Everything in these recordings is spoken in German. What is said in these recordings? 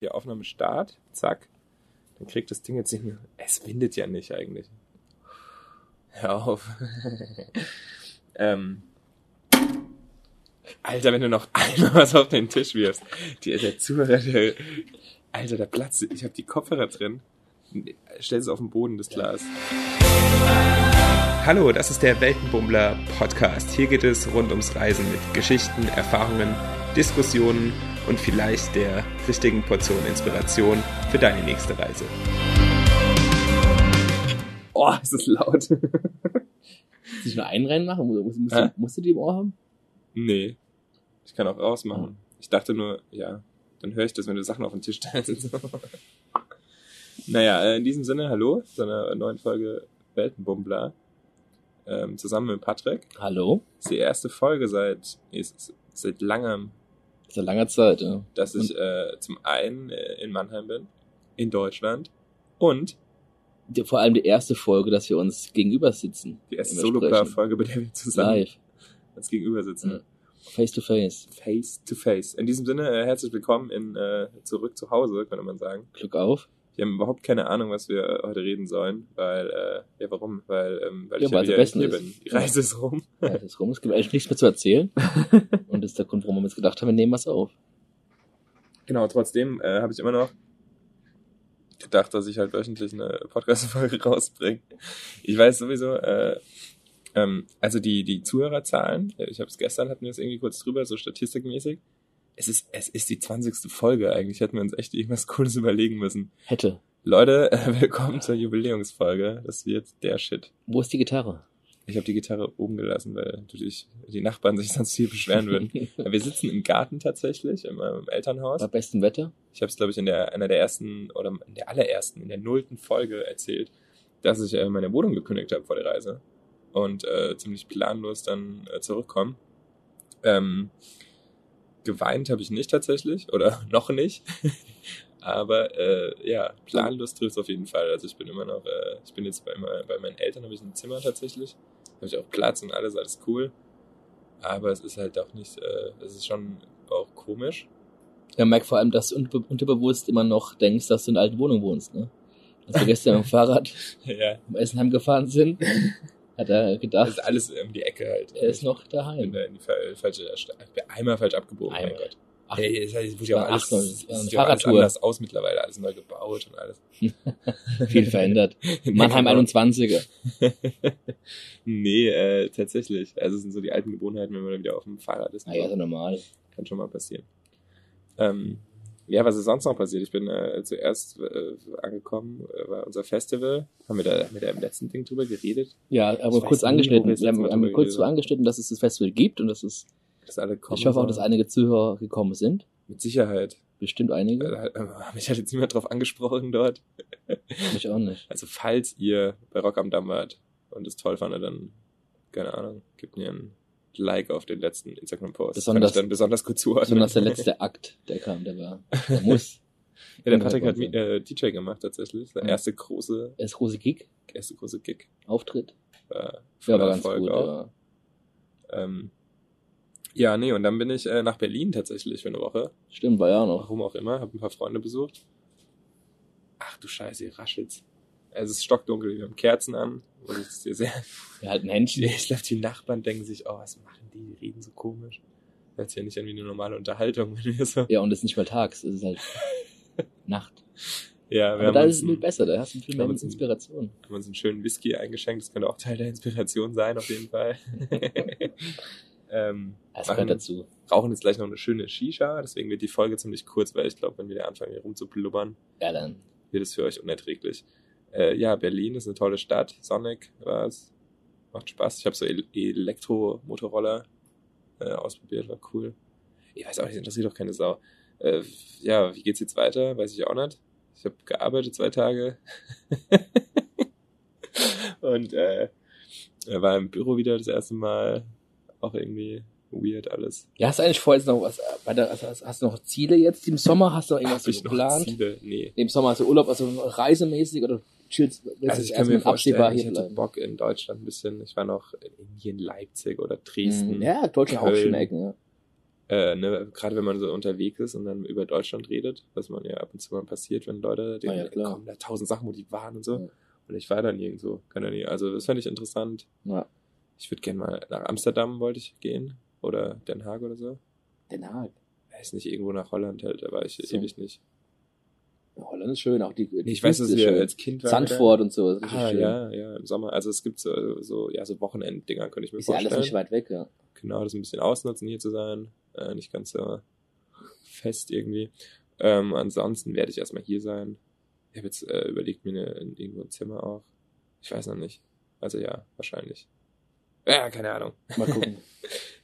Die Aufnahme Start, zack. Dann kriegt das Ding jetzt nicht mehr. Es windet ja nicht eigentlich. Hör auf. ähm. Alter, wenn du noch einmal was auf den Tisch wirfst. Die, der Zuhörer, der, Alter, der Platz. Ich habe die Kopfhörer drin. Stell es auf den Boden, das Glas. Hallo, das ist der Weltenbummler Podcast. Hier geht es rund ums Reisen mit Geschichten, Erfahrungen, Diskussionen und vielleicht der richtigen Portion Inspiration für deine nächste Reise. Oh, ist das laut. Muss ich nur einen reinmachen? Musst, musst, du, musst du die im Ohr haben? Nee, ich kann auch rausmachen. Ich dachte nur, ja, dann höre ich das, wenn du Sachen auf den Tisch stellst. naja, äh, in diesem Sinne, hallo zu einer neuen Folge Weltenbummler. Ähm, zusammen mit Patrick. Hallo? Das ist die erste Folge seit, es ist seit langem, Seit langer Zeit, ja. dass ich äh, zum einen äh, in Mannheim bin, in Deutschland und Die, vor allem die erste Folge, dass wir uns gegenüber sitzen. die erste Solo-Folge, bei der wir zusammen Live. uns gegenüber sitzen. Ja. Face to face. Face to face. In diesem Sinne, äh, herzlich willkommen in äh, zurück zu Hause, könnte man sagen. Glück auf. Wir haben überhaupt keine Ahnung, was wir heute reden sollen, weil, äh, ja, warum? Weil, ähm, weil Ja, ich ja weil es wieder hier bin. Die Reise ist rum. Ja, das ist rum. Es gibt eigentlich nichts mehr zu erzählen. Und das ist der Grund, warum wir uns gedacht haben, wir nehmen was auf. Genau, trotzdem äh, habe ich immer noch gedacht, dass ich halt wöchentlich eine Podcast-Folge rausbringe. Ich weiß sowieso, äh, ähm, also die, die Zuhörerzahlen, äh, ich habe es gestern, hatten wir es irgendwie kurz drüber, so statistikmäßig. Es ist, es ist die 20. Folge eigentlich, hätten wir uns echt irgendwas Cooles überlegen müssen. Hätte. Leute, äh, willkommen zur Jubiläumsfolge. Das wird der Shit. Wo ist die Gitarre? Ich habe die Gitarre oben gelassen, weil natürlich die Nachbarn sich sonst hier beschweren würden. Wir sitzen im Garten tatsächlich, in meinem Elternhaus. Bei bestem Wetter? Ich habe es, glaube ich, in der einer der ersten oder in der allerersten, in der nullten Folge erzählt, dass ich äh, meine Wohnung gekündigt habe vor der Reise und äh, ziemlich planlos dann äh, zurückkomme. Ähm, geweint habe ich nicht tatsächlich oder noch nicht, aber äh, ja, planlos trifft auf jeden Fall. Also ich bin immer noch, äh, ich bin jetzt bei, bei meinen Eltern habe ich ein Zimmer tatsächlich, habe ich auch Platz und alles, alles cool. Aber es ist halt auch nicht, äh, es ist schon auch komisch. Ja, merk vor allem, dass du unterbewusst immer noch denkst, dass du in einer alten Wohnung wohnst, ne? Als wir gestern dem Fahrrad ja, im Essenheim gefahren sind, hat er Das gedacht, ist alles um die Ecke halt. er ist noch Ich bin daheim. da in die fa- falsche bin einmal falsch abgebogen. Einmal. Mein Gott. Ach, Hey, es es wurde ja auch alles, das sieht ja alles anders aus mittlerweile, alles neu gebaut und alles. viel verändert. Mannheim Genau. 21er. nee, äh, tatsächlich. Also es sind so die alten Gewohnheiten, wenn man dann wieder auf dem Fahrrad ist. Na ja, ja normal. Kann schon mal passieren. Ähm, ja, was ist sonst noch passiert? Ich bin äh, zuerst äh, angekommen, äh, war unser Festival. Haben wir, da, haben wir da im letzten Ding drüber geredet? Ja, aber Ich kurz angeschnitten. wir Wir haben, haben kurz so angeschnitten, dass es das Festival gibt und dass es, Dass alle kommen. ich hoffe auch, dass einige Zuhörer gekommen sind. Mit Sicherheit. Bestimmt einige. Äh, mich hat jetzt niemand drauf angesprochen dort. Ich auch nicht. Also falls ihr bei Rock am Damm wart und es toll fandet, dann, keine Ahnung, gebt mir ein Like auf den letzten Instagram-Post. Besonders- dann besonders gut zuordnen. Besonders der letzte Akt, der kam, der war, der muss. ja, der Patrick hat äh, DJ gemacht tatsächlich. Der Ja. erste große, Das große Gig, erste große Gig. Auftritt. Äh, Ja, war ganz Erfolg gut. auch. Ja. Ähm, ja, nee, und dann bin ich äh, nach Berlin tatsächlich für eine Woche. Stimmt, war ja auch noch. Warum auch immer, habe ein paar Freunde besucht. Ach du Scheiße, ihr raschelt's. Es ist stockdunkel, wir haben Kerzen an. Und es ist hier sehr, Wir halten Händchen. Ich glaube, die Nachbarn denken sich, oh, was machen die? Die reden so komisch. Hört sich ja nicht an wie eine normale Unterhaltung, wenn wir so. Ja, und es ist nicht mal tags, es ist halt Nacht. Ja, wir Aber da ist es viel besser, da hast du viel mehr Inspiration. haben uns einen schönen Whisky eingeschenkt. Das könnte auch Teil der Inspiration sein, auf jeden Fall. ähm, Das machen- gehört dazu. rauchen jetzt gleich noch eine schöne Shisha. Deswegen wird die Folge ziemlich kurz, weil ich glaube, wenn wir da anfangen, hier rumzublubbern, Ja, dann. wird es für euch unerträglich. Äh, ja, Berlin ist eine tolle Stadt. Sonic war es. Macht Spaß. Ich habe so El Elektro-Motorroller äh, ausprobiert, war cool. Ich weiß auch nicht, interessiert doch keine Sau. Äh, ja, wie geht's jetzt weiter? Weiß ich auch nicht. Ich habe gearbeitet zwei Tage. Und äh, war im Büro wieder das erste Mal. Auch irgendwie weird alles. Ja, hast du eigentlich vor, jetzt noch was, äh, also hast, du noch Ziele jetzt im Sommer? Hast du noch irgendwas ich noch geplant? Ziele? Nee. Im Sommer hast du Urlaub, also reisemäßig oder chillst, willst Also ich kann mir vorstellen, absehbar ich hier hätte bleiben? Bock in Deutschland ein bisschen. Ich war noch in Indien, Leipzig oder Dresden. Mhm. Ja, Deutschland auch Köln. schöne Ecken, ja. Äh, ne, gerade wenn man so unterwegs ist und dann über Deutschland redet, was man ja ab und zu mal passiert, wenn Leute, denen Ah ja, kommen da tausend Sachen, wo die waren und so. Ja. Und ich war da nirgendwo. Kann ja nie. Also das fand ich interessant. Ja. Ich würde gerne mal nach Amsterdam wollte ich gehen. Oder Den Haag oder so. Den Haag. Weiß nicht, irgendwo nach Holland halt, da war ich So. ewig nicht. Ja, Holland ist schön, auch die, die ich weiß, dass Küste ist wir schön. als Kind waren. Sandford und so. ist Ah, schön. ja, ja, im Sommer. Also es gibt so, so, ja, so Wochenenddinger, könnte ich mir Ist ja vorstellen. alles nicht weit weg, ja. genau, das ein bisschen ausnutzen, hier zu sein. Äh, nicht ganz so fest irgendwie. Ähm, ansonsten werde ich erstmal hier sein. Ich habe jetzt äh, überlegt, mir eine, irgendwo ein Zimmer auch. Ich weiß noch nicht. Also ja, wahrscheinlich. Ja, keine Ahnung. Mal gucken.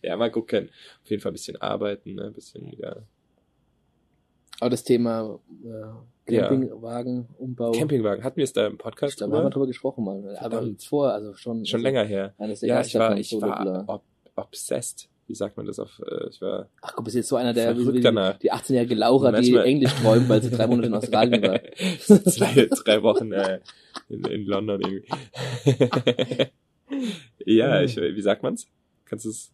Ja, mal gucken. Auf jeden Fall ein bisschen arbeiten, ne? ein bisschen wieder. Aber das Thema äh, Ja. Campingwagen, Umbau. Campingwagen, hatten wir es da im Ich Podcast glaube, wir haben drüber? darüber gesprochen mal. Aber Verdammt. jetzt vor, also schon. Schon also länger her. Ja, ich war, ich war ob, obsessed. Wie sagt man das auf, äh, ich war Ach komm, bist jetzt so einer, der danach. die 18-jährige Laura, die Englisch träumt, weil sie drei Monate in Australien war. zwei, drei Wochen äh, in, in London irgendwie. ja, ich, wie sagt man's? Kannst du es,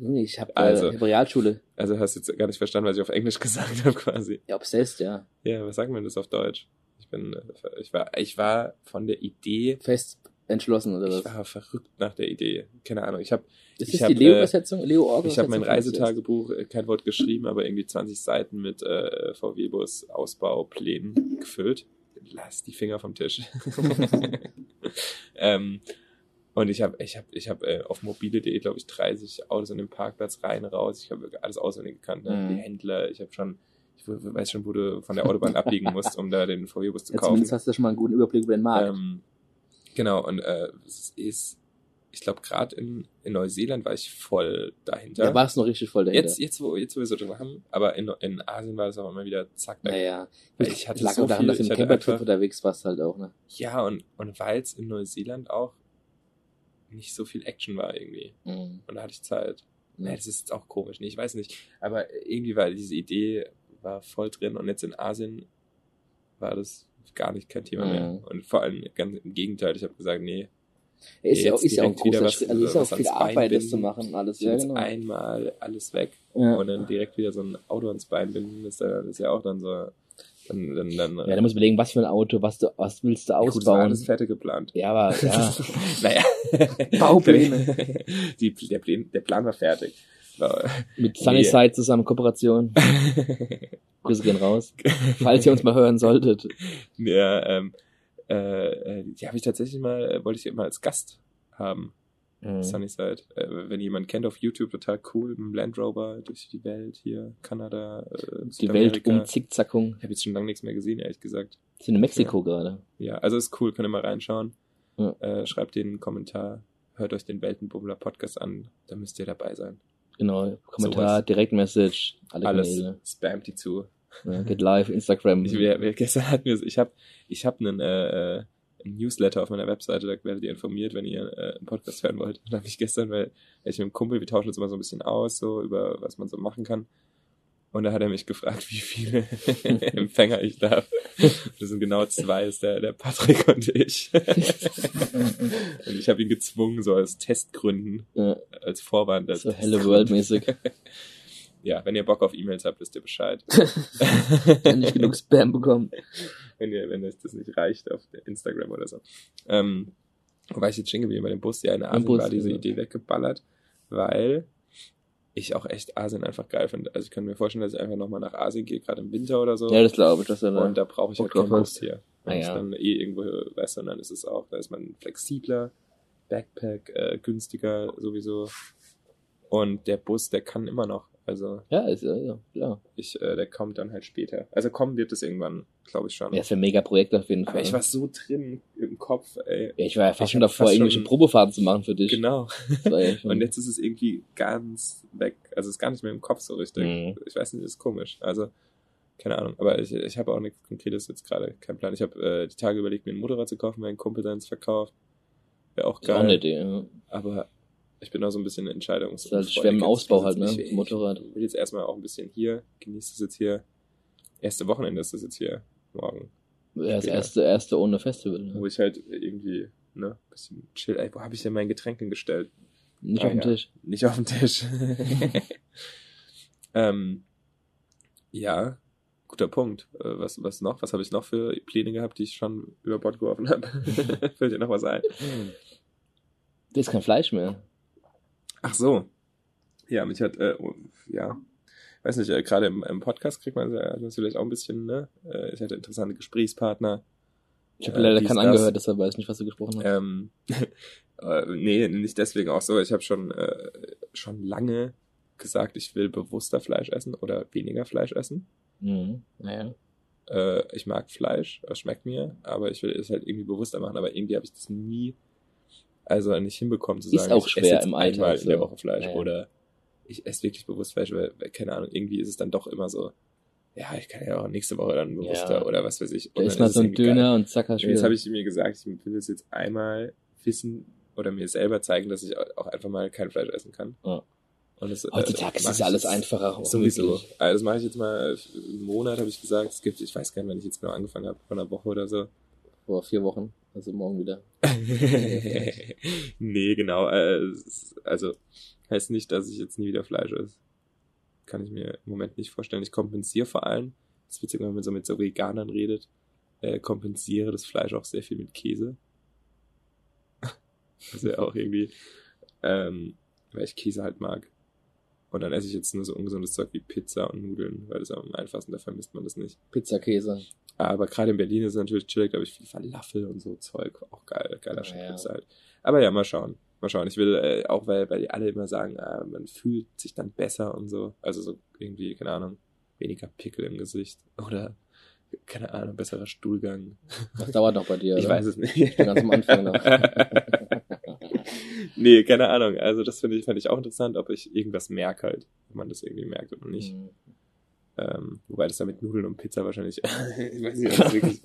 Ich habe Also. äh, ich hab Realschule. also hast du jetzt gar nicht verstanden, was ich auf Englisch gesagt habe quasi. Ja, obsessed, ja. Ja, was sagt man das auf Deutsch? Ich bin, äh, ich war, ich war von der Idee, Fest entschlossen oder ich was? war verrückt nach der Idee. Keine Ahnung, ich habe Ist ich das hab, die Leo-Übersetzung? Leo Org Ich habe mein Reisetagebuch, äh, kein Wort geschrieben, aber irgendwie 20 Seiten mit äh, VW-Bus Ausbauplänen gefüllt. Lass die Finger vom Tisch. ähm, und ich habe ich hab, ich hab, äh, auf mobile.de, glaube ich, 30 Autos an dem Parkplatz rein, raus. Ich habe alles auswendig gekannt. Ne? Mhm. Die Händler, ich habe schon, ich weiß schon, wo du von der Autobahn abbiegen musst, um da den VW-Bus zu Ja, kaufen. zumindest hast du schon mal einen guten Überblick über den Markt. Ähm, genau, und äh, es ist, ich glaube, gerade in, in Neuseeland war ich voll dahinter. Da war es noch richtig voll dahinter. Jetzt, jetzt, wo, jetzt, wo wir so drüber haben, aber in, in Asien war das auch immer wieder zack weg. naja. Ich hatte lag so daran, viel- dass du im Campertrip unterwegs warst halt auch, ne? Ja, und, und weil es in Neuseeland auch nicht so viel Action war irgendwie. Mhm. Und da hatte ich Zeit. Ja. Ja, das ist jetzt auch komisch, ne? Ich weiß nicht. Aber irgendwie war diese Idee war voll drin und jetzt in Asien war das gar nicht kein Thema mehr. Mhm. Und vor allem ganz im Gegenteil, ich habe gesagt, nee, Ist ja auch, ist ja auch wieder was-. Also ist ja auch viel Arbeit, das zu machen alles. Ja, jetzt genau. einmal alles weg Ja. und dann direkt wieder so ein Auto ans Bein binden, das, äh, das ist ja auch dann so, dann, dann, dann, Ja, da musst du überlegen, was für ein Auto, was du, was willst du Ja, gut, das war ausbauen. alles fertig geplant. ja, aber, ja. naja. Baupläne. Die, der, Plan, der Plan war fertig. Mit Sunnyside zusammen Kooperation. Grüße gehen raus. Falls ihr uns mal hören solltet. ja, ähm, äh, äh, die habe ich tatsächlich mal, äh, wollte ich immer als Gast haben. Mhm. Sunnyside. Äh, wenn jemand kennt auf YouTube, total cool, dem Land Rover durch die Welt hier, Kanada, äh, Die Welt um Zickzackung. Ich habe jetzt schon lange nichts mehr gesehen, ehrlich gesagt. Sind in Mexiko gerade. Ja, also ist cool, könnt ihr mal reinschauen. Ja. Äh, schreibt den Kommentar, hört euch den Weltenbummler Podcast an, da müsst ihr dabei sein. Genau. Kommentar, Sowas. Direktmessage, alle Alles Kanäle. spamt die zu. Ja, geht live, Instagram. Ich, wir, wir, gestern hatten wir, ich habe ich hab einen, äh, äh, einen Newsletter auf meiner Webseite, da werdet ihr informiert, wenn ihr äh, einen Podcast hören wollt. Und da habe ich gestern, weil, ich mit einem Kumpel, wir tauschen uns immer so ein bisschen aus, so über was man so machen kann. Und da hat er mich gefragt, wie viele Empfänger ich darf. Das sind genau zwei, ist der, der Patrick und ich. und ich habe ihn gezwungen, so aus Testgründen, Ja, als Vorwand. Als so helle Testgrund. World-mäßig. Ja, wenn ihr Bock auf E-Mails habt, wisst ihr Bescheid. Wenn nicht genug Spam bekommen. wenn ihr, wenn euch das nicht reicht auf Instagram oder so. Ähm, wo war ich jetzt stehen geblieben bei dem Bus? Ja, in Asien Bus, war diese ja. Idee weggeballert, weil ich auch echt Asien einfach geil finde. Also ich kann mir vorstellen, dass ich einfach nochmal nach Asien gehe, gerade im Winter oder so. Ja, das glaube ich. Das ist und da brauche ich halt keinen Bus hier. Ah, Wenn ich ja. dann eh irgendwo, weißt du, und dann ist es auch, da ist man flexibler, Backpack, äh, günstiger sowieso. Und der Bus, der kann immer noch. Also ja, ist ja, ja, klar. ich, äh, der kommt dann halt später. Also kommen wird es irgendwann, glaube ich schon. Ja, ist ein mega Projekt auf jeden Fall. Aber ich war so drin im Kopf, ey. ja, ich war ja fast ich schon davor, fast irgendwelche schon- Probefahrten zu machen für dich. Genau. Ja schon- Und jetzt ist es irgendwie ganz weg. Also es ist gar nicht mehr im Kopf so richtig. Mhm. Ich weiß nicht, das ist komisch. Also, keine Ahnung. Aber ich, ich habe auch nichts Konkretes jetzt gerade. Kein Plan. Ich habe äh, die Tage überlegt, mir ein Motorrad zu kaufen, weil ein Kumpel seins verkauft. Wäre auch ist auch geil. eine Idee, ja. Aber ich bin auch so ein bisschen Entscheidungs. Ist halt schwer im Ausbau halt, ne? Ich, Motorrad. Ich will jetzt erstmal auch ein bisschen hier. Genieße es jetzt hier. Erste Wochenende ist das jetzt hier. Morgen. Ja, das erste, erste ohne Festival. Wo Ne? ich halt irgendwie, ne, bisschen chill. Ey, wo habe ich denn mein Getränk hingestellt? Nicht Ah, auf dem ja. Tisch. Nicht auf dem Tisch. Ähm, ja, guter Punkt. Äh, was, was noch? Was habe ich noch für Pläne gehabt, die ich schon über Bord geworfen habe? Fällt dir noch was ein? Das ist kein Fleisch mehr. Ach so. Ja, mich hat, äh, ja, weiß nicht, äh, gerade im, im Podcast kriegt man ja natürlich auch ein bisschen, ne? Äh, ich hatte interessante Gesprächspartner. Ich habe leider keinen angehört, deshalb weiß ich nicht, was du gesprochen hast. Ähm, äh, nee, nicht deswegen auch so. Ich habe schon, äh, schon lange gesagt, ich will bewusster Fleisch essen oder weniger Fleisch essen. Mhm. Naja. Äh, ich mag Fleisch, es schmeckt mir, aber ich will es halt irgendwie bewusster machen. Aber irgendwie habe ich das nie, also nicht hinbekommen zu sagen, Ist auch ich schwer esse jetzt im einmal Alltag in der so. Woche Fleisch Naja. oder ich esse wirklich bewusst Fleisch, weil, keine Ahnung, irgendwie ist es dann doch immer so, ja, ich kann ja auch nächste Woche dann bewusster Ja. oder was weiß ich. Da ist mal so ein irgendwie geil. Döner und zack, hast du Und jetzt habe ich mir gesagt, ich will das jetzt einmal wissen oder mir selber zeigen, dass ich auch einfach mal kein Fleisch essen kann. Ja. Und das, äh, Heutzutage ist mach es ich alles einfacher. auch Sowieso. Also das mache ich jetzt mal einen Monat, habe ich gesagt. Es gibt, ich weiß gar nicht, wann ich jetzt genau angefangen habe, vor einer Woche oder so. Vor vier Wochen, also morgen wieder. nee, genau. Äh, also heißt nicht, dass ich jetzt nie wieder Fleisch esse. Kann ich mir im Moment nicht vorstellen. Ich kompensiere vor allem, das ist witzig, wenn man so mit so Veganern redet, äh, kompensiere das Fleisch auch sehr viel mit Käse. Das ja auch irgendwie, ähm, weil ich Käse halt mag. Und dann esse ich jetzt nur so ungesundes Zeug wie Pizza und Nudeln, weil das am einfachsten, da vermisst man das nicht. Pizzakäse. Aber gerade in Berlin ist es natürlich chillig, glaube ich, viel Falafel und so Zeug. Auch geil, geiler Ja, ja. Halt. Aber ja, mal schauen. Mal schauen. Ich will, äh, auch weil, weil die alle immer sagen, ah, man fühlt sich dann besser und so. Also so irgendwie, keine Ahnung, weniger Pickel im Gesicht. Oder, keine Ahnung, besserer Stuhlgang. Das dauert noch bei dir, Ich oder? weiß es nicht. Ich bin ganz am Anfang noch. nee, keine Ahnung. Also das finde ich, fand ich auch interessant, ob ich irgendwas merke halt. Ob man das irgendwie merkt oder nicht. Mhm. Ähm, wobei das dann mit Nudeln und Pizza wahrscheinlich, ich weiß nicht, ob das, wirklich,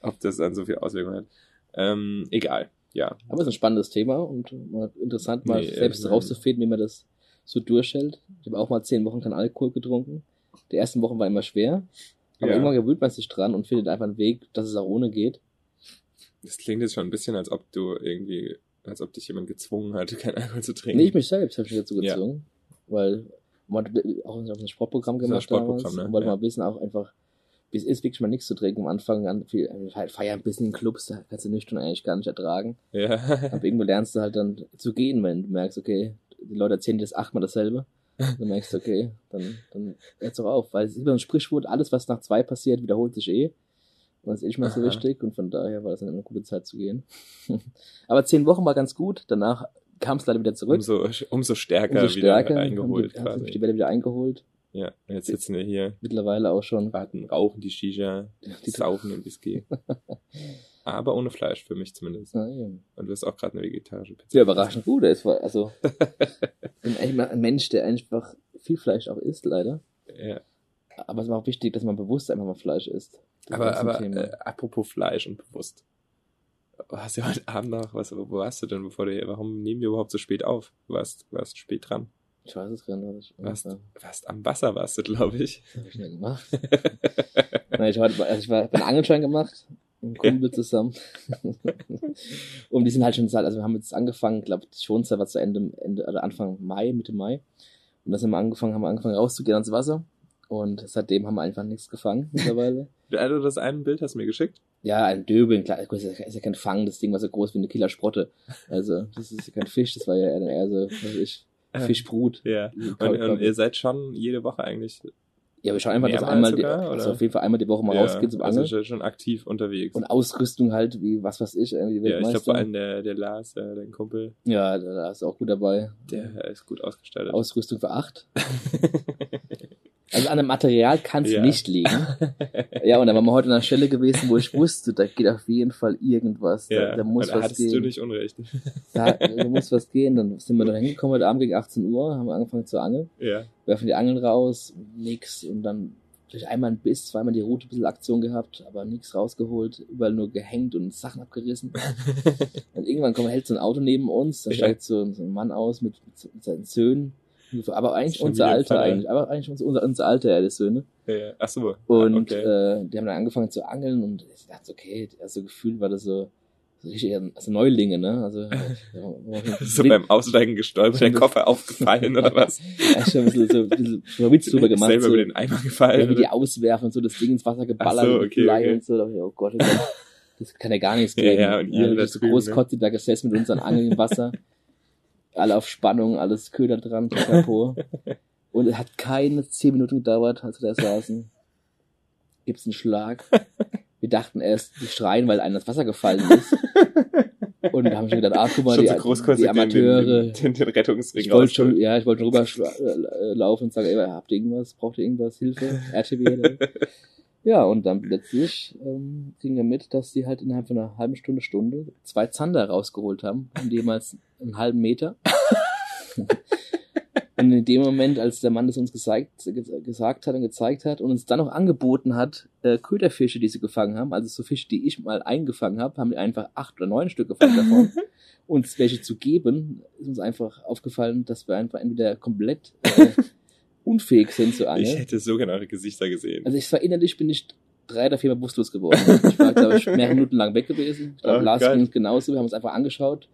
ob das dann so viel Auswirkungen hat. Ähm, egal, ja. Aber es ist ein spannendes Thema und interessant, mal Nee, selbst ähm, rauszufinden, wie man das so durchhält. Ich habe auch mal zehn Wochen keinen Alkohol getrunken. Die ersten Wochen war immer schwer. Aber Ja. irgendwann gewöhnt man sich dran und findet einfach einen Weg, dass es auch ohne geht. Das klingt jetzt schon ein bisschen, als ob du irgendwie, als ob dich jemand gezwungen hat, kein Alkohol zu trinken. Nee, ich mich selbst habe ich dazu Ja. gezwungen. Weil man hat auch auf ein Sportprogramm gemacht Sportprogramm, damals. ne? Und wollte Ja. mal wissen, auch einfach, wie es ist, wirklich mal nichts zu trinken. Am Anfang an viel, halt feiern ein bisschen in Clubs, da kannst du nüchtern eigentlich gar nicht ertragen. ja. Aber irgendwo lernst du halt dann zu gehen, wenn du merkst, okay, die Leute erzählen dir das achtmal dasselbe. Dann merkst du, okay, dann, dann hört's doch auf. Weil es ist immer ein Sprichwort, alles, was nach zwei passiert, wiederholt sich eh. Und das ist eh nicht mehr so wichtig. Und von daher war das dann eine gute Zeit zu gehen. Aber zehn Wochen war ganz gut. Danach kam es leider wieder zurück. umso, umso stärker, Umso stärker. wieder eingeholt haben sich die quasi. Welle wieder eingeholt. Ja, jetzt sitzen wir hier, Mittlerweile auch schon. warten, rauchen die Shisha, Die- saufen den Whisky. Aber ohne Fleisch, für mich zumindest. Ja, ja. Und du hast auch gerade eine vegetarische Pizza. Sehr überraschend gut. Er ist also ein, Mensch, der einfach viel Fleisch auch isst, leider. Ja. Aber es ist auch wichtig, dass man bewusst einfach mal Fleisch isst. Das Aber, aber äh, apropos Fleisch und bewusst. Du hast ja heute Abend noch, was, wo warst du denn, bevor du warum nehmen wir überhaupt so spät auf? Du warst, warst spät dran. ich weiß es gar nicht. Warst, ich warst am Wasser warst du, glaube ich. hab ich nicht gemacht. Nein, ich war, also ich war einen Angelschein gemacht, mit einem Kumpel zusammen. und die sind halt schon, also wir haben jetzt angefangen, glaube die Schonzeit war zu Ende, Ende, oder Anfang Mai, Mitte Mai. Und dann sind wir angefangen, haben wir angefangen rauszugehen ans Wasser. Und seitdem haben wir einfach nichts gefangen mittlerweile. Also das eine Bild hast du mir geschickt? Ja, ein Döbeln, klar, ist ja ist ja kein Fang, das Ding war so groß wie eine Killersprotte. Also, das ist ja kein Fisch, das war ja eher, so, was ich, Fischbrut. Ja. Die Und, und ihr seid schon jede Woche eigentlich ja, wir schauen einfach, dass einmal, die, sogar, also oder? auf jeden Fall einmal die Woche mal ja, rausgeht zum also Angeln. schon- schon aktiv unterwegs. Und Ausrüstung halt, wie, was weiß ich, irgendwie ja, ich glaube vor allem der, der Lars, äh, dein Kumpel, Ja, da, da ist auch gut dabei. der ist gut ausgestattet. Ausrüstung für acht. Also an dem Material kann es Ja. nicht liegen. Ja, und dann waren wir heute an einer Stelle gewesen, wo ich wusste, da geht auf jeden Fall irgendwas. Da, ja, da muss was gehen. du nicht unrecht. Da, da muss was gehen. Dann sind wir da hingekommen heute Abend gegen 18 Uhr, haben angefangen zu angeln, ja. werfen die Angeln raus, nix und dann vielleicht einmal ein Biss, zweimal die Route ein bisschen Aktion gehabt, aber nichts rausgeholt, überall nur gehängt und Sachen abgerissen. Und irgendwann kommt, hält so ein Auto neben uns, da steigt so, so ein Mann aus mit, mit seinen Söhnen. Aber eigentlich unser Alter eigentlich, aber eigentlich unser, unser, Alter, ja, die Söhne. ja. Ach so. Und Ah, okay. äh, die haben dann angefangen zu angeln und ich dachte, okay, also gefühlt war das so, richtig, also Neulinge, ne? Also, so beim Aussteigen gestolpert, der Koffer aufgefallen oder was? Ja, schon ein bisschen, so, ein bisschen so Witz drüber gemacht. Selber so, über den Eimer gefallen. ja, wie die auswerfen und so das Ding ins Wasser geballert so, okay, Blei okay. und so. Da ich, Oh Gott, das kann ja gar nichts Ja, geben. ja, und ihr da das so drüben, großkotzig da gesessen mit unseren Angeln im Wasser. Alle auf Spannung, alles Köder dran, Chapeau. Und es hat keine zehn Minuten gedauert, als wir da saßen. Gibt's einen Schlag. Wir dachten erst, die schreien, weil einer ins Wasser gefallen ist. Und da haben wir schon gedacht, ah, guck mal, die, so die Amateure. Den, den, den Rettungsring Ich wollte schon, ja, ich wollte rüber äh, laufen und sagen, ey, habt ihr irgendwas? Braucht ihr irgendwas? Hilfe? RTW? Ja, und dann plötzlich ähm, kriegen wir mit, dass die halt innerhalb von einer halben Stunde, Stunde zwei Zander rausgeholt haben, und jemals einen halben Meter. und in dem Moment, als der Mann das uns gesagt, gesagt hat und gezeigt hat und uns dann noch angeboten hat, äh, Köderfische, die sie gefangen haben, also so Fische, die ich mal eingefangen habe, haben die einfach acht oder neun Stück gefangen davon uns welche zu geben, ist uns einfach aufgefallen, dass wir einfach entweder komplett äh, unfähig sind zu Ich angeln. hätte so gerne eure Gesichter gesehen. Also ich war innerlich bin ich drei oder viermal bewusstlos geworden. Ich war, glaube ich, mehrere Minuten lang weg gewesen. Ich glaube, Oh Lars ging genauso. Wir haben uns einfach angeschaut.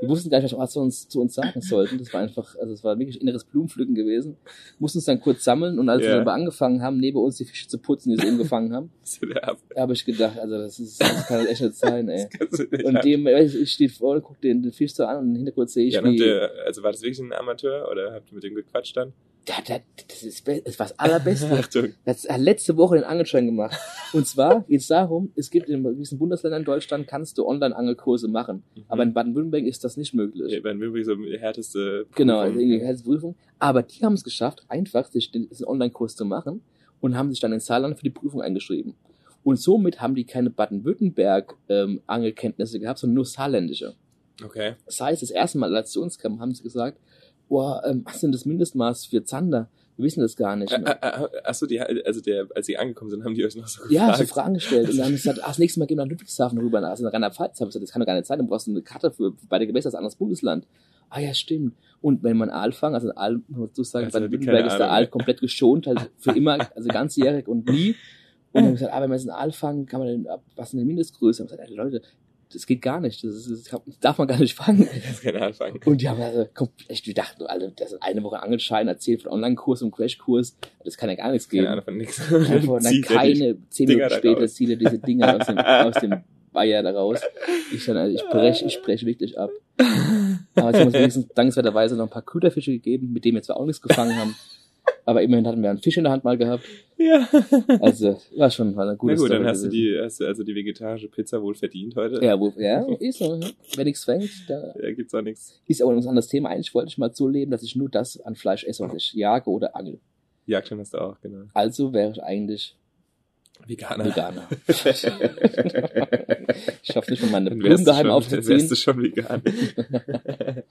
Wir wussten gar nicht, was wir uns zu uns sagen sollten. Das war einfach, also es war wirklich inneres Blumenpflücken gewesen. Mussten uns dann kurz sammeln und als Ja. wir angefangen haben, neben uns die Fische zu putzen, die sie eben gefangen haben, habe ich gedacht, also das, ist, das kann echt nicht sein, ey. du nicht Und dem, ich stehe vorne, guck den, den Fisch so an und im Hintergrund sehe ich, ja, wie, ihr, also war das wirklich ein Amateur oder habt ihr mit dem gequatscht dann? Das ist das war das Allerbeste. Achtung. Das hat letzte Woche den Angelschein gemacht. Und zwar geht es darum, es gibt in gewissen Bundesländern in Deutschland, kannst du Online-Angelkurse machen. Aber in Baden-Württemberg ist das nicht möglich. Ja, wirklich so die härteste Genau, Prüfung. also irgendwie heißt Prüfung. Aber die haben es geschafft, einfach sich den diesen Online-Kurs zu machen und haben sich dann in Saarland für die Prüfung eingeschrieben. Und somit haben die keine Baden-Württemberg-Angelkenntnisse gehabt, sondern nur saarländische. Okay. Das heißt, das erste Mal, als sie uns kamen, haben sie gesagt, boah, ähm, was denn das Mindestmaß für Zander? Wir wissen das gar nicht. Ä- ä- ä- Achso, die, also der, als sie angekommen sind, haben die euch noch so Ja, gefragt. so Fragen gestellt. Und dann haben sie gesagt, ah, das nächste Mal gehen wir nach Ludwigshafen rüber, also nach Rheinland-Pfalz. Hab ich gesagt, das kann doch gar nicht sein, du brauchst eine Karte für beide Gewässer, das ist ein anderes Bundesland. Ah ja, stimmt. Und wenn man Aal fangen, also Aal, muss man sagen, Also, bei keine Württemberg ist der. Aal komplett geschont, halt für immer, also ganzjährig und nie. Und dann haben gesagt, ah, wenn wir jetzt einen Aal fangen, kann man denn, ab- was ist denn die Mindestgröße? Und wir haben gesagt, Leute, das geht gar nicht, das, ist, das darf man gar nicht fangen. Das kann anfangen. Und die haben also komplett, wir dachten, alle, das ist eine Woche Angelschein, erzählt von Online-Kurs und Crashkurs, das kann ja gar nichts geben. Keine Ahnung von nix. Einfach, dann keine zehn Minuten später er diese Dinger aus dem, aus dem Bayer da raus. Ich dann, also ich brech, ich brech wirklich ab. Aber jetzt haben uns wenigstens dankenswerterweise noch ein paar Köderfische gegeben, mit denen wir zwar auch nichts gefangen haben. Aber immerhin hatten wir einen Fisch in der Hand mal gehabt. Ja. Also, war schon war eine gute Na gut, dann Story hast du die, hast du also die vegetarische Pizza wohl verdient heute. Ja, wo, ja, ist so. ja. Wer nichts fängt, da Da gibt's auch nichts. ist aber ein anderes Thema. Eigentlich wollte ich mal so leben, dass ich nur das an Fleisch esse, was ich jage oder angel. Jagdschein hast du auch, genau. Also wäre ich eigentlich Veganer. Veganer. ich schaffe nicht, mal meine Blumen daheim schon, dann aufzuziehen. wärst du schon vegan.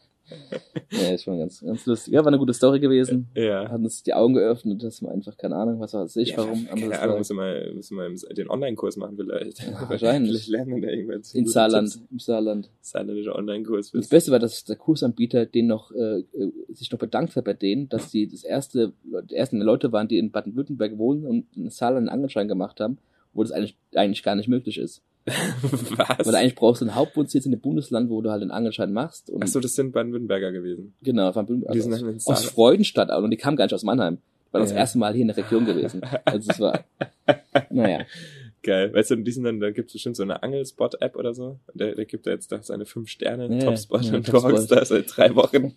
Ja, ist schon ganz, ganz lustig. Ja, war eine gute Story gewesen. ja. Hat uns die Augen geöffnet, dass man einfach, keine Ahnung, was weiß ich, ja, warum. Keine Ahnung, müssen wir müssen wir den Online-Kurs machen vielleicht. Ja, wahrscheinlich. vielleicht lernen wir da irgendwas. in Saarland, Tipps. im Saarland. Saarländischer Online-Kurs. Das Beste war, dass der Kursanbieter den noch, äh, äh, sich noch bedankt hat bei denen, dass die das erste, die ersten Leute waren, die in Baden-Württemberg wohnen und in Saarland einen Angelschein gemacht haben, wo das eigentlich, eigentlich gar nicht möglich ist. Was? Weil eigentlich brauchst du einen Hauptwohnsitz in dem Bundesland, wo du halt den Angelschein machst. Und Achso, das sind Baden-Württemberger gewesen. Genau, von Die also aus, in aus. Freudenstadt auch und die kamen gar nicht aus Mannheim. War das Ja. erste Mal hier in der Region gewesen. Also es war, naja. Geil. Weißt du, die sind dann, da gibt es bestimmt so eine Angelspot-App oder so. Und Der, der gibt da jetzt da seine fünf Sterne Ja, Topspot ja, und du hockst da seit drei Wochen.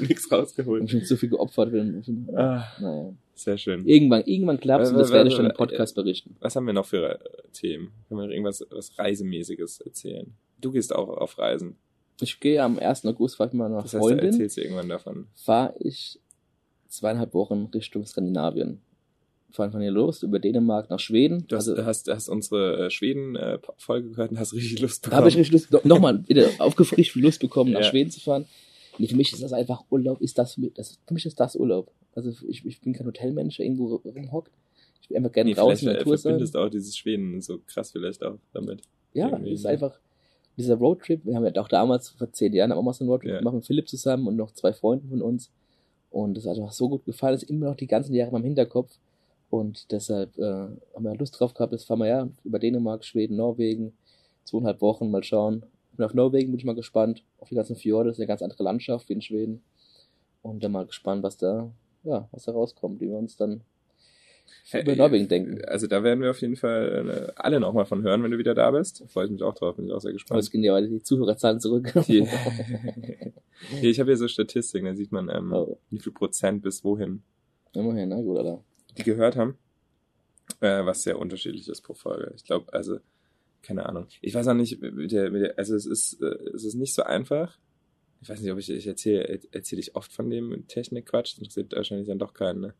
Nichts Und rausgeholt. schon zu viel geopfert. Wenn, Ah, naja. Sehr schön. Irgendwann, irgendwann klappt's und das Äh, werde ich dann im äh, Podcast berichten. Was haben wir noch für äh, Themen? Können wir noch irgendwas was Reisemäßiges erzählen? Du gehst auch auf Reisen. Ich gehe am 1. August, fahr ich mal nach Das heißt, du Freundin, erzählst dir irgendwann davon. fahre ich zweieinhalb Wochen Richtung Skandinavien. Fahren von hier los, über Dänemark nach Schweden. Du hast, also, hast, hast unsere äh, Schweden-Folge gehört und hast richtig Lust da bekommen. habe ich richtig Lust, no- nochmal wieder aufgefrischt Lust bekommen, nach Ja. Schweden zu fahren. Nee, für mich ist das einfach Urlaub, ist das, für mich- das für mich ist das Urlaub. Also ich, ich bin kein Hotelmensch, der irgendwo rumhockt. Ich will einfach gerne nee, draußen in der äh, Natur sein. verbindest auch dieses Schweden so krass vielleicht auch damit. Ja, irgendwie, ist einfach dieser Roadtrip. Wir haben ja auch damals vor zehn Jahren haben wir mal so einen Roadtrip Ja. gemacht mit Philipp zusammen und noch zwei Freunden von uns. Und das hat einfach so gut gefallen, das ist immer noch die ganzen Jahre in meinem Hinterkopf. Und deshalb äh, haben wir Lust drauf gehabt, jetzt fahren wir ja über Dänemark, Schweden, Norwegen zweieinhalb Wochen, mal schauen. Bin auf Norwegen, bin ich mal gespannt. Auf die ganzen Fjorde, das ist eine ganz andere Landschaft wie in Schweden. Und dann mal gespannt, was da, ja, was da rauskommt, wie wir uns dann über Norwegen denken. Also da werden wir auf jeden Fall äh, alle nochmal von hören, wenn du wieder da bist. Da freue ich mich auch drauf, bin ich auch sehr gespannt. es gehen ja die Zuhörerzahlen zurück. Die, ich habe hier so Statistiken, da sieht man, ähm, Oh. wie viel Prozent bis wohin Immerhin, na gut, oder? die gehört haben, äh, was sehr unterschiedlich ist pro Folge. Ich glaube, also, keine Ahnung. Ich weiß auch nicht, mit der, mit der, also es ist, äh, es ist nicht so einfach. Ich weiß nicht, ob ich, ich erzähle, erzähle ich oft von dem Technikquatsch, interessiert wahrscheinlich dann doch keinen, ne?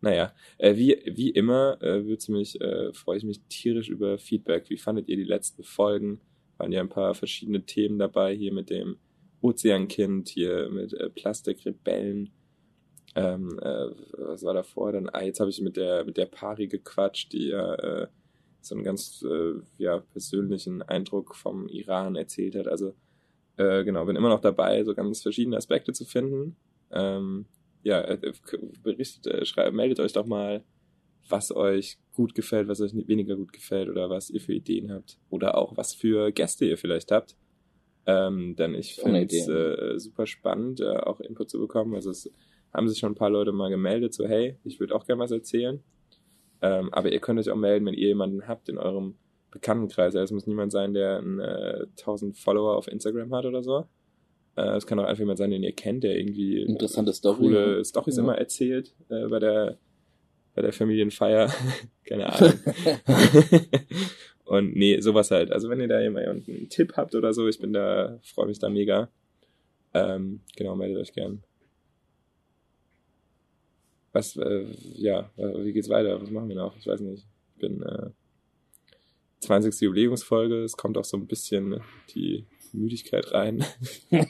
Naja, äh, wie, wie immer äh, wird's mich, äh, freue ich mich tierisch über Feedback. Wie fandet ihr die letzten Folgen? Waren ja ein paar verschiedene Themen dabei, hier mit dem Ozeankind, hier mit äh, Plastikrebellen. Ähm, äh, was war davor? Dann, ah, jetzt habe ich mit der mit der Pari gequatscht, die ja äh, so einen ganz äh, ja, persönlichen Eindruck vom Iran erzählt hat. Also äh, genau, bin immer noch dabei, so ganz verschiedene Aspekte zu finden. Ähm, ja, äh, berichtet, äh, schreibt, meldet euch doch mal, was euch gut gefällt, was euch weniger gut gefällt oder was ihr für Ideen habt. Oder auch was für Gäste ihr vielleicht habt. Ähm, denn ich finde es Idee. äh, super spannend, äh, auch Input zu bekommen. Also es haben sich schon ein paar Leute mal gemeldet, so hey, ich würde auch gerne was erzählen. Ähm, aber ihr könnt euch auch melden, wenn ihr jemanden habt in eurem Bekanntenkreis. Also es muss niemand sein, der ein, äh, 1000 Follower auf Instagram hat oder so. Äh, es kann auch einfach jemand sein, den ihr kennt, der irgendwie Interessante Story. coole ja. Storys Ja. immer erzählt äh, bei der bei der Familienfeier. Keine Ahnung. Und nee, sowas halt. Also wenn ihr da jemanden einen Tipp habt oder so, ich bin da, freue mich da mega. Ähm, genau, meldet euch gern. Was, äh, ja, äh, wie geht's weiter? Was machen wir noch? Ich weiß nicht. Ich bin äh, 20. Jubiläumsfolge, es kommt auch so ein bisschen die Müdigkeit rein.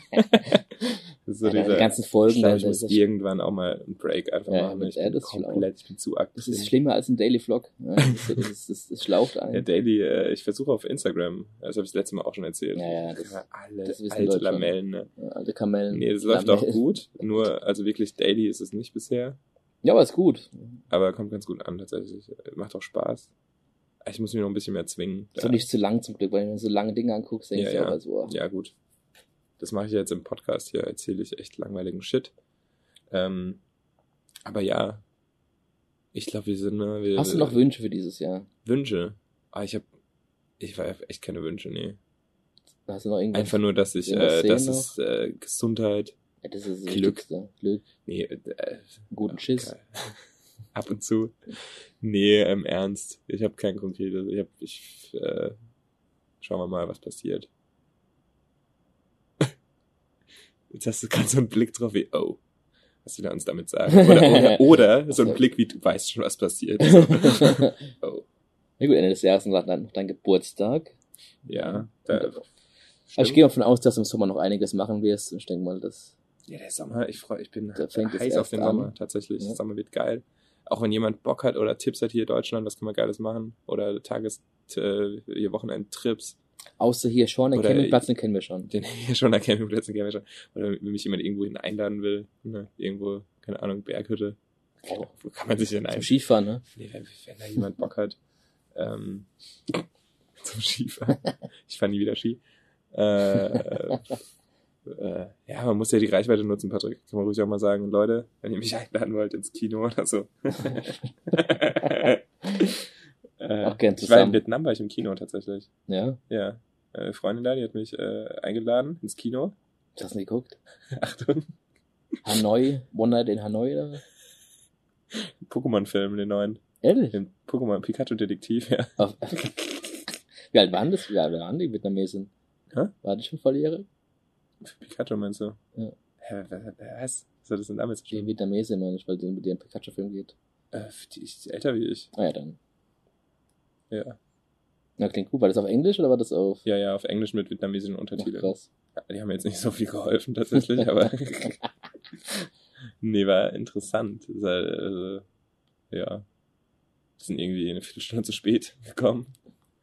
So Ja, die dieser, ganzen Folgen, glaube, da- ich muss irgendwann auch mal einen Break einfach Ja, machen. Ich ja, bin das ist schlau. komplett, ich bin zu aktiv. Das ist schlimmer als ein Daily Vlog. Ja, das, ist, das, das, das schlaucht Ja, einen. Daily, äh, ich versuche auf Instagram, das habe ich das letzte Mal auch schon erzählt. Ja, ja, das- Ja, alle das alte Leute. Lamellen, ne? Ja, alte Kamellen. Nee, das läuft auch gut, nur, also wirklich Daily ist es nicht bisher, Ja, aber ist gut. aber kommt ganz gut an tatsächlich. Macht auch Spaß. Ich muss mich noch ein bisschen mehr zwingen. Ist doch nicht zu lang zum Glück, weil wenn du so lange Dinge anguckst, denkst Ja, du ja. also, oh, Ja, gut. Das mache ich jetzt im Podcast hier, erzähle ich echt langweiligen Shit. Ähm, aber ja, ich glaube, wir sind, ne, wir, Hast du noch Wünsche für dieses Jahr? Wünsche? Ah, ich habe, ich war echt keine Wünsche, nee. Hast du noch irgendwas? Einfach nur, dass ich, äh, sehen das noch? ist äh, Gesundheit, das ist das Glück. Wichtigste. Glück. nee, äh, Guten Schiss. geil. Ab und zu. Nee, im Ernst. Ich habe kein konkretes. Ich habe, ich, äh, schauen wir mal, was passiert. Jetzt hast du gerade so einen Blick drauf wie, oh, was will er uns damit sagen? Oder, oder, oder so ein So. Blick wie, du weißt schon, was passiert. So, oh, Ja gut, Ende des Jahres und dann noch dein Geburtstag. ja. Da, Also ich gehe davon aus, dass du im Sommer noch einiges machen wirst. Ich denke mal, dass Ja, der Sommer, ich freue, ich bin heiß auf den an. Sommer, tatsächlich. Ja. Der Sommer wird geil. Auch wenn jemand Bock hat oder Tipps hat hier in Deutschland, was kann man Geiles machen? Oder Tages, äh, hier Wochenendtrips, außer hier schon, den Campingplatz, den kennen wir schon. den hier schon der Campingplätze kennen wir schon. Oder wenn mich jemand irgendwo hin einladen will, ne? irgendwo, keine Ahnung, Berghütte. Oh. Wo kann man sich denn Zum ein? Skifahren, ne? Nee, wenn, wenn da jemand Bock hat, ähm, zum Skifahren. Ich fahre nie wieder Ski. Äh, äh, ja, man muss ja die Reichweite nutzen, Patrick. Kann man ruhig auch mal sagen, Leute, wenn ihr mich einladen wollt ins Kino oder so. äh, Auch gern ich war in zusammen. Vietnam, war ich im Kino tatsächlich. Ja, Ja. Äh, Freundin da, die hat mich äh, eingeladen ins Kino. hast du nicht geguckt? Achtung, Hanoi, One Night in Hanoi oder? was? Pokémon-Film, den neuen. Ehrlich? Den Pokémon Pikachu-Detektiv, ja. Auf, wie alt waren das? Wie alt waren die Vietnamesen? Hä? War die schon volljährig? Für Pikachu meinst du? Ja. Hä, was, was? Hat das denn damit zu Die tun? Vietnamesen, meine ich, weil die mit dem Pikachu-Film geht. Äh, die ist älter wie ich. Ah ja, dann. Ja. Na, klingt gut. War das auf Englisch oder war das auf Ja, ja, auf Englisch mit vietnamesischen Ach, Untertiteln. krass? Ja, die haben mir jetzt nicht so viel geholfen, tatsächlich, aber. nee, war interessant. Halt, also, ja. Wir sind irgendwie eine Viertelstunde zu spät gekommen.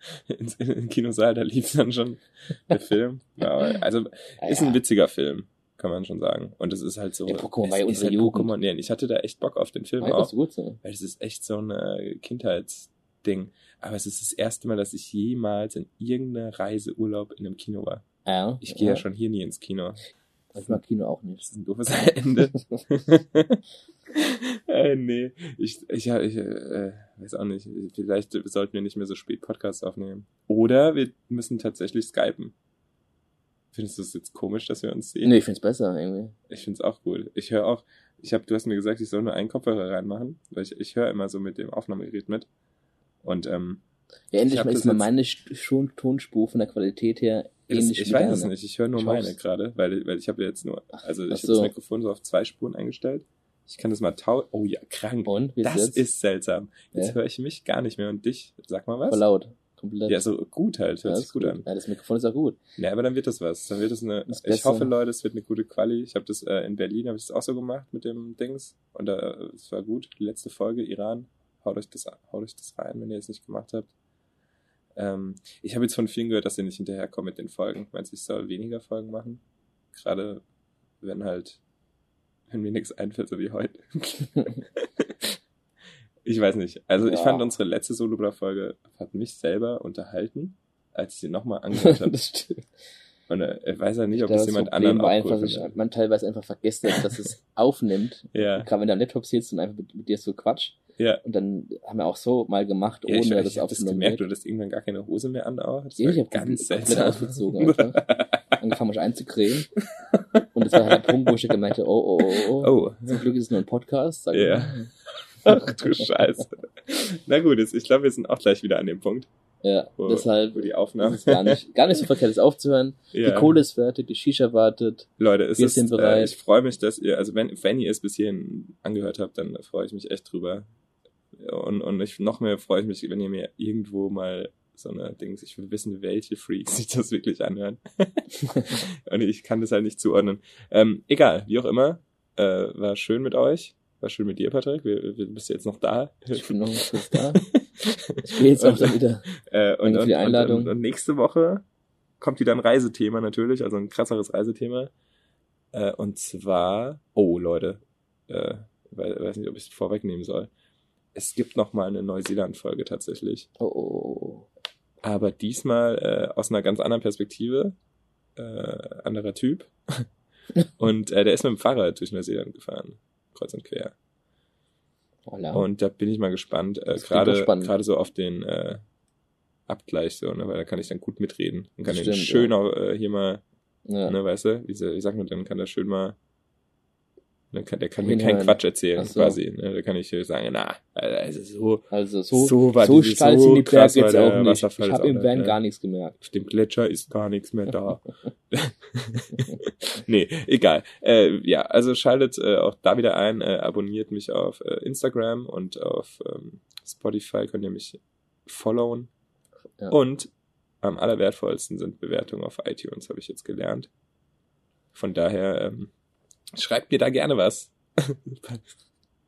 Ins, in den Kinosaal, da lief dann schon der Film. Ja, also, Ja, ist ja. ein witziger Film, kann man schon sagen. Und es ist halt so. Ja, Pokémon es war ja ist unsere halt Jugend. Pokémon, nee, ich hatte da echt Bock auf den Film Ah, auch. das ist gut so. Weil es ist echt so ein äh, Kindheitsding. aber es ist das erste Mal, dass ich jemals in irgendeiner Reiseurlaub in einem Kino war. Ja. Ich gehe ja. schon hier nie ins Kino. Ich mag Kino auch nicht. Das ist ein doofes Ende. äh, nee, ich, ich, ich äh, weiß auch nicht. Vielleicht sollten wir nicht mehr so spät Podcasts aufnehmen. Oder wir müssen tatsächlich skypen. Findest du es jetzt komisch, dass wir uns sehen? Nee, ich find's besser irgendwie. Ich find's auch gut. Ich höre auch, ich hab, du hast mir gesagt, ich soll nur einen Kopfhörer reinmachen, weil ich, ich höre immer so mit dem Aufnahmegerät mit. Und ähm, ja, endlich mal ist mal meine schon Tonspur von der Qualität her ähnlich. Das, ich weiß es nicht, ich höre nur meine gerade, weil, weil ich habe jetzt nur, also ich so. habe das Mikrofon so auf zwei Spuren eingestellt. Ich kann das mal tau. Oh ja, krank. Und? Wie das ist, ist seltsam. Jetzt ja. höre ich mich gar nicht mehr und dich. Sag mal was. Voll laut. Komplett. Ja, so gut halt. Hört ja, sich gut, gut, an. Ja, das Mikrofon ist auch gut. Ja, aber dann wird das was. Dann wird das eine. Das ich hoffe, Leute, es wird eine gute Quali. Ich habe das äh, in Berlin, habe ich das auch so gemacht mit dem Dings. Und äh, es war gut. Die letzte Folge, Iran. Haut euch das, haut euch das rein, wenn ihr es nicht gemacht habt. Ähm, ich habe jetzt von vielen gehört, dass ihr nicht hinterherkommt mit den Folgen. Meinst du, ich soll weniger Folgen machen? Gerade wenn halt, wenn mir nichts einfällt, so wie heute. ich weiß nicht. Also ja. ich fand unsere letzte Solo-Folge hat mich selber unterhalten, als ich sie nochmal angehört habe. das stimmt. Und äh, ich weiß ja nicht, ob das jemand anderen auch einfach, ich, man teilweise einfach vergessen hat, dass es aufnimmt. Ja. Gerade wenn du am Laptop sitzt und einfach mit, mit dir so Quatsch. Ja. Und dann haben wir auch so mal gemacht, ohne ja, ich, das ich. Ich gemerkt, du hattest irgendwann gar keine Hose mehr an. Das ja, ich habe ganz komplett ausgezogen. Angefangen mich einzucremen. Und das war halt der Punkt, wo ich gemerkt habe, oh, oh, oh, oh. Zum Glück ist es nur ein Podcast. Ja. Yeah. Ach du Scheiße. Na gut, ich glaube, wir sind auch gleich wieder an dem Punkt. Ja, wo, deshalb wo die Aufnahme ist gar nicht, gar nicht so verkehrt, es aufzuhören. Ja. Die Kohle ist fertig, die Shisha wartet. Leute, es ist, äh, ich freue mich, dass ihr, also wenn, wenn ihr es bis hierhin angehört habt, dann freue ich mich echt drüber. Und, und ich, noch mehr freue ich mich, wenn ihr mir irgendwo mal so eine Dings, ich will wissen, welche Freaks sich das wirklich anhören. und ich kann das halt nicht zuordnen. Ähm, egal, wie auch immer, äh, war schön mit euch. War schön mit dir, Patrick. Wir, wir bist du jetzt noch da? Ich bin noch kurz da. Ich gehe jetzt auch da wieder. Äh, und, und, die Einladung. Und, und, und, nächste Woche kommt wieder ein Reisethema natürlich, also ein krasseres Reisethema. Äh, und zwar, oh Leute, äh, weiß, weiß nicht, ob ich es vorwegnehmen soll. Es gibt noch mal eine Neuseeland-Folge tatsächlich. Oh, oh, oh. Aber diesmal äh, aus einer ganz anderen Perspektive. Äh, anderer Typ. und äh, der ist mit dem Fahrrad durch Neuseeland gefahren kreuz und quer. Voilà. Und da bin ich mal gespannt, äh, gerade gerade so auf den äh, Abgleich so, ne, weil da kann ich dann gut mitreden und kann den schön ja. auch, äh, hier mal, ja. ne, weißt du, wie, wie sagt man, dann kann der schön mal dann kann, der kann mir keinen Quatsch erzählen, so. quasi. Ne? Da kann ich sagen, na, also so, also so, so, war so steil so sind die Berge jetzt auch nicht. Ich habe im Van ne? gar nichts gemerkt. Auf dem Gletscher ist gar nichts mehr da. nee, egal. Äh, ja, also schaltet äh, auch da wieder ein, äh, abonniert mich auf äh, Instagram und auf ähm, Spotify könnt ihr mich followen. Ja. Und am allerwertvollsten sind Bewertungen auf iTunes, habe ich jetzt gelernt. Von daher, ähm, Schreibt mir da gerne was.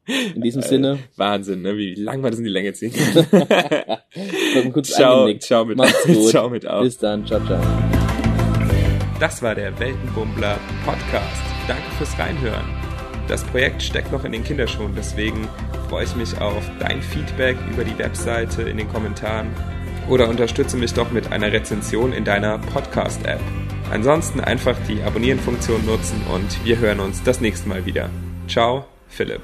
In diesem äh, Sinne. Wahnsinn, ne? wie lang man das in die Länge ziehen kann. ciao, ciao mit, Macht's gut. ciao mit auf. Bis dann, ciao, ciao. Das war der Weltenbummler Podcast. Danke fürs Reinhören. Das Projekt steckt noch in den Kinderschuhen, deswegen freue ich mich auf dein Feedback über die Webseite in den Kommentaren oder unterstütze mich doch mit einer Rezension in deiner Podcast-App. Ansonsten einfach die Abonnieren-Funktion nutzen und wir hören uns das nächste Mal wieder. Ciao, Philipp.